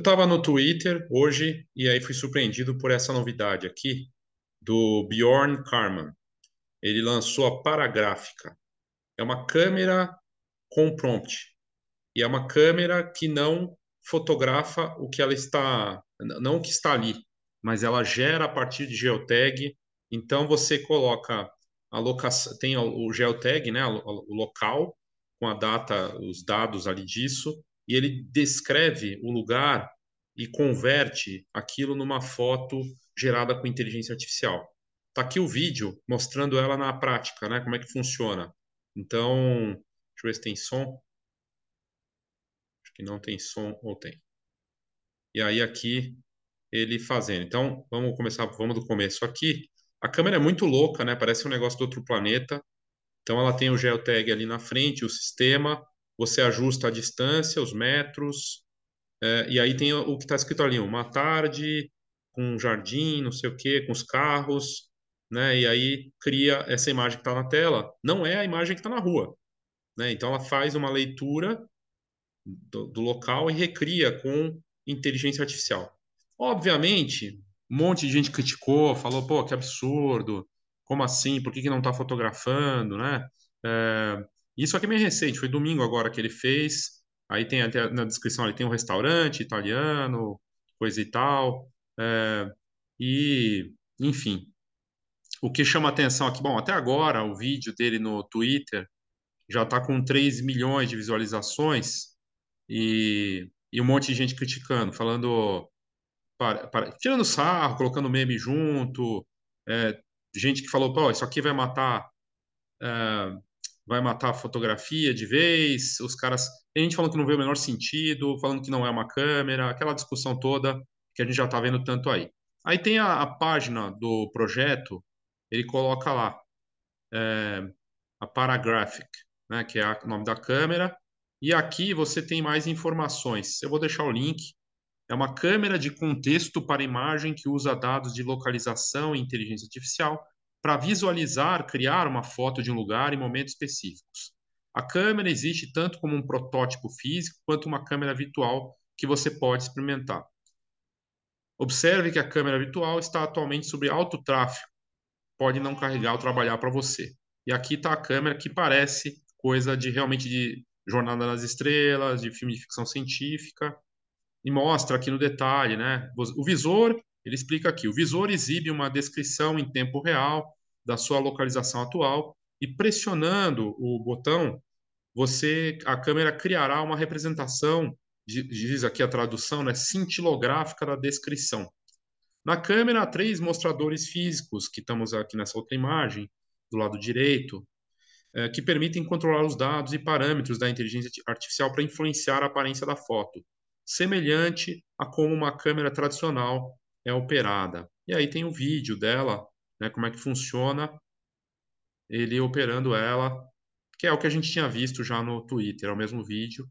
estava no Twitter hoje e aí fui surpreendido por essa novidade aqui do Bjorn Karman. Ele lançou a Paragráfica. É uma câmera com prompt. E é uma câmera que não fotografa o que ela está, não o que está ali, mas ela gera a partir de geotag. Então você coloca a locação, tem o geotag, né, o local com a data, os dados ali disso, e ele descreve o lugar e converte aquilo numa foto gerada com inteligência artificial. Tá aqui o vídeo mostrando ela na prática, né, como é que funciona. Então, deixa eu ver se tem som. Acho que não tem som ou tem. E aí aqui ele fazendo. Então, vamos começar, vamos do começo aqui. A câmera é muito louca, né? Parece um negócio do outro planeta. Então, ela tem o geotag ali na frente, o sistema. Você ajusta a distância, os metros. É, e aí tem o que está escrito ali, uma tarde com um jardim, não sei o quê, com os carros, né? E aí cria essa imagem que está na tela. Não é a imagem que está na rua, né? Então, ela faz uma leitura do, do local e recria com inteligência artificial. Obviamente, um monte de gente criticou, falou, pô, que absurdo, como assim, por que, que não está fotografando, né? É, isso aqui é meio recente, foi domingo agora que ele fez, aí tem até na descrição, ele tem um restaurante italiano, coisa e tal, é, e, enfim, o que chama atenção aqui, bom, até agora o vídeo dele no Twitter já está com 3 milhões de visualizações e, e um monte de gente criticando, falando para, para, tirando sarro, colocando meme junto, é, gente que falou, pô, isso aqui vai matar, é, vai matar a fotografia de vez, os caras, tem gente falando que não vê o menor sentido, falando que não é uma câmera, aquela discussão toda que a gente já está vendo tanto aí. Aí tem a, a, página do projeto, ele coloca lá é, a Paragraphic, né, que é o nome da câmera, e aqui você tem mais informações. Eu vou deixar o link é uma câmera de contexto para imagem que usa dados de localização e inteligência artificial para visualizar, criar uma foto de um lugar em momentos específicos. A câmera existe tanto como um protótipo físico quanto uma câmera virtual que você pode experimentar. Observe que a câmera virtual está atualmente sob alto tráfego, pode não carregar ou trabalhar para você. E aqui está a câmera que parece coisa de realmente de Jornada nas Estrelas, de filme de ficção científica, e mostra aqui no detalhe, né? O visor, ele explica aqui, o visor exibe uma descrição em tempo real da sua localização atual e pressionando o botão, você, a câmera criará uma representação, diz aqui a tradução, né, cintilográfica da descrição. Na câmera, há três mostradores físicos, que estamos aqui nessa outra imagem, do lado direito, é, que permitem controlar os dados e parâmetros da inteligência artificial para influenciar a aparência da foto semelhante a como uma câmera tradicional é operada. E aí tem o vídeo dela, né, como é que funciona ele operando ela, que é o que a gente tinha visto já no Twitter, é o mesmo vídeo.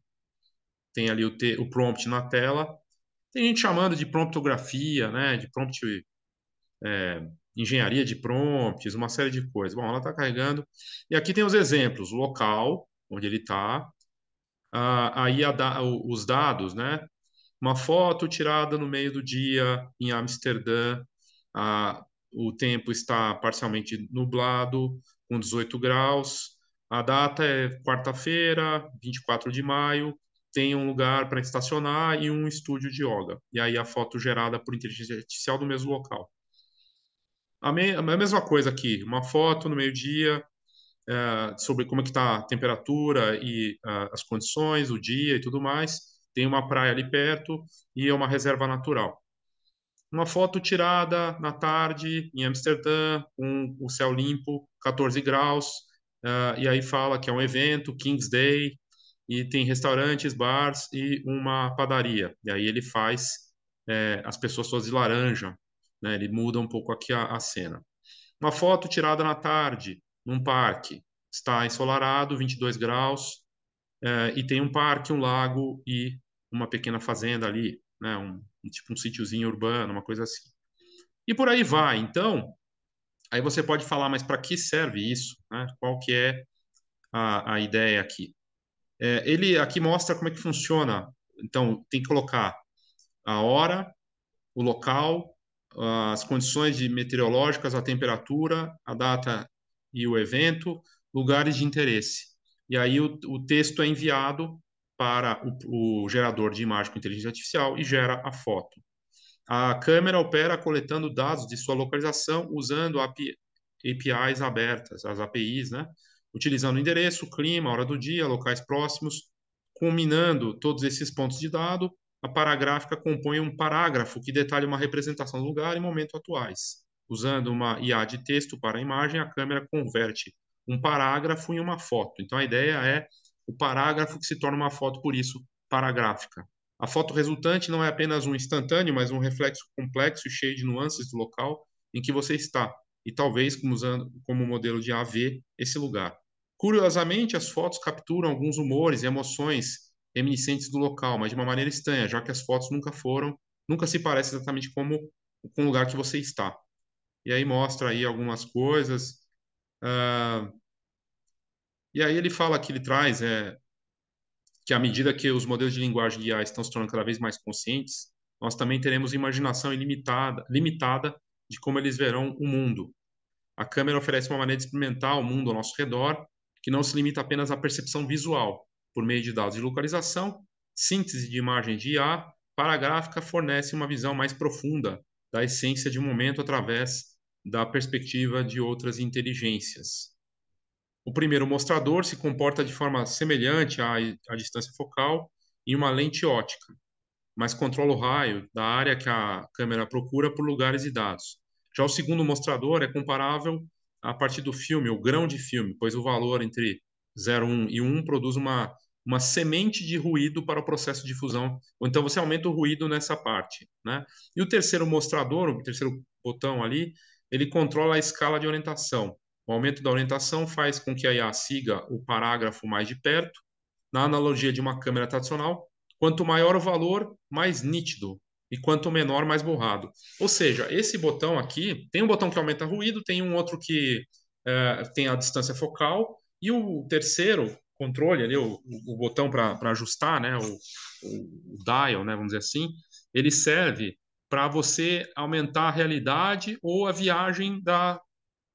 Tem ali o, te, o prompt na tela. Tem gente chamando de promptografia, né, de prompt é, engenharia de prompts, uma série de coisas. Bom, ela está carregando. E aqui tem os exemplos, o local onde ele está, ah, aí da, os dados, né? Uma foto tirada no meio do dia em Amsterdã, ah, o tempo está parcialmente nublado, com 18 graus. A data é quarta-feira, 24 de maio. Tem um lugar para estacionar e um estúdio de yoga. E aí a foto gerada por inteligência artificial do mesmo local. A, me, a mesma coisa aqui, uma foto no meio-dia, é, sobre como é que está a temperatura e uh, as condições, o dia e tudo mais. Tem uma praia ali perto e é uma reserva natural. Uma foto tirada na tarde em Amsterdã, com o céu limpo, 14 graus, uh, e aí fala que é um evento, King's Day, e tem restaurantes, bars e uma padaria. E aí ele faz é, as pessoas todas de laranja, né? ele muda um pouco aqui a, a cena. Uma foto tirada na tarde, num parque. Está ensolarado, 22 graus, é, e tem um parque, um lago e uma pequena fazenda ali, né? Um, tipo um sítiozinho urbano, uma coisa assim. E por aí vai. Então, aí você pode falar, mas para que serve isso? Né? Qual que é a, a ideia aqui? É, ele aqui mostra como é que funciona. Então, tem que colocar a hora, o local, as condições meteorológicas, a temperatura, a data e o evento, lugares de interesse. E aí o, o texto é enviado para o, o gerador de imagem com inteligência artificial e gera a foto. A câmera opera coletando dados de sua localização usando API, APIs abertas, as APIs, né? utilizando endereço, clima, hora do dia, locais próximos, combinando todos esses pontos de dado, a paragráfica compõe um parágrafo que detalha uma representação do lugar e momento atuais. Usando uma IA de texto para a imagem, a câmera converte um parágrafo em uma foto. Então, a ideia é o parágrafo que se torna uma foto, por isso, paragráfica. A foto resultante não é apenas um instantâneo, mas um reflexo complexo e cheio de nuances do local em que você está, e talvez como usando como modelo de AV esse lugar. Curiosamente, as fotos capturam alguns humores e emoções reminiscentes do local, mas de uma maneira estranha, já que as fotos nunca foram, nunca se parecem exatamente como com o lugar que você está. E aí mostra aí algumas coisas. Uh, e aí ele fala que ele traz é, que à medida que os modelos de linguagem de IA estão se tornando cada vez mais conscientes, nós também teremos imaginação ilimitada, limitada de como eles verão o mundo. A câmera oferece uma maneira de experimentar o mundo ao nosso redor, que não se limita apenas à percepção visual. Por meio de dados de localização, síntese de imagens de IA, para a gráfica fornece uma visão mais profunda da essência de um momento através da perspectiva de outras inteligências. O primeiro mostrador se comporta de forma semelhante à, à distância focal em uma lente ótica, mas controla o raio da área que a câmera procura por lugares e dados. Já o segundo mostrador é comparável a partir do filme, o grão de filme, pois o valor entre 0,1 e 1 produz uma, uma semente de ruído para o processo de fusão, ou então você aumenta o ruído nessa parte. Né? E o terceiro mostrador, o terceiro botão ali, ele controla a escala de orientação. O aumento da orientação faz com que a IA siga o parágrafo mais de perto. Na analogia de uma câmera tradicional, quanto maior o valor, mais nítido, e quanto menor, mais borrado. Ou seja, esse botão aqui, tem um botão que aumenta ruído, tem um outro que é, tem a distância focal, e o terceiro controle ali, o, o botão para ajustar, né, o, o, dial, né, vamos dizer assim, ele serve para você aumentar a realidade ou a viagem da,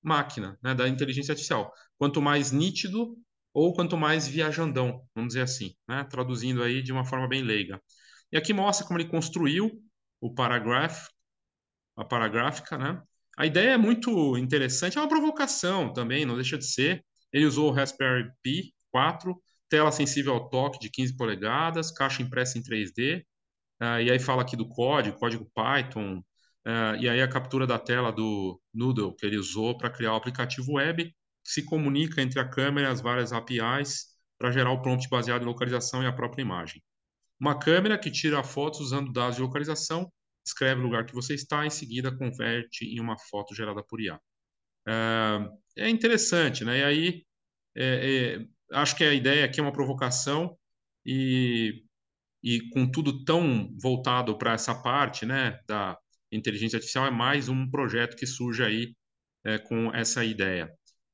máquina, né, da inteligência artificial. Quanto mais nítido ou quanto mais viajandão, vamos dizer assim, né, traduzindo aí de uma forma bem leiga. E aqui mostra como ele construiu o paragraph, a paragráfica, né? A ideia é muito interessante, é uma provocação também, não deixa de ser. Ele usou o Raspberry Pi 4, tela sensível ao toque de 15 polegadas, caixa impressa em 3D, uh, ah, e aí fala aqui do código, código Python, Uh, e aí a captura da tela do Noodle que ele usou para criar o aplicativo web que se comunica entre a câmera e as várias APIs para gerar o prompt baseado em localização e a própria imagem. Uma câmera que tira fotos usando dados de localização, escreve o lugar que você está, em seguida converte em uma foto gerada por IA. Uh, é interessante, né? E aí é, é, acho que a ideia aqui é uma provocação e, e com tudo tão voltado para essa parte, né, da inteligência artificial é mais um projeto que surge aí é, com essa ideia.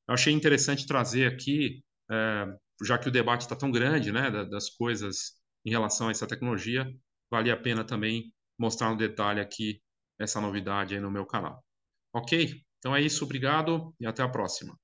Eu achei interessante trazer aqui, é, já que o debate está tão grande, né, das coisas em relação a essa tecnologia, vale a pena também mostrar no detalhe aqui essa novidade aí no meu canal. Ok? Então é isso, obrigado e até a próxima.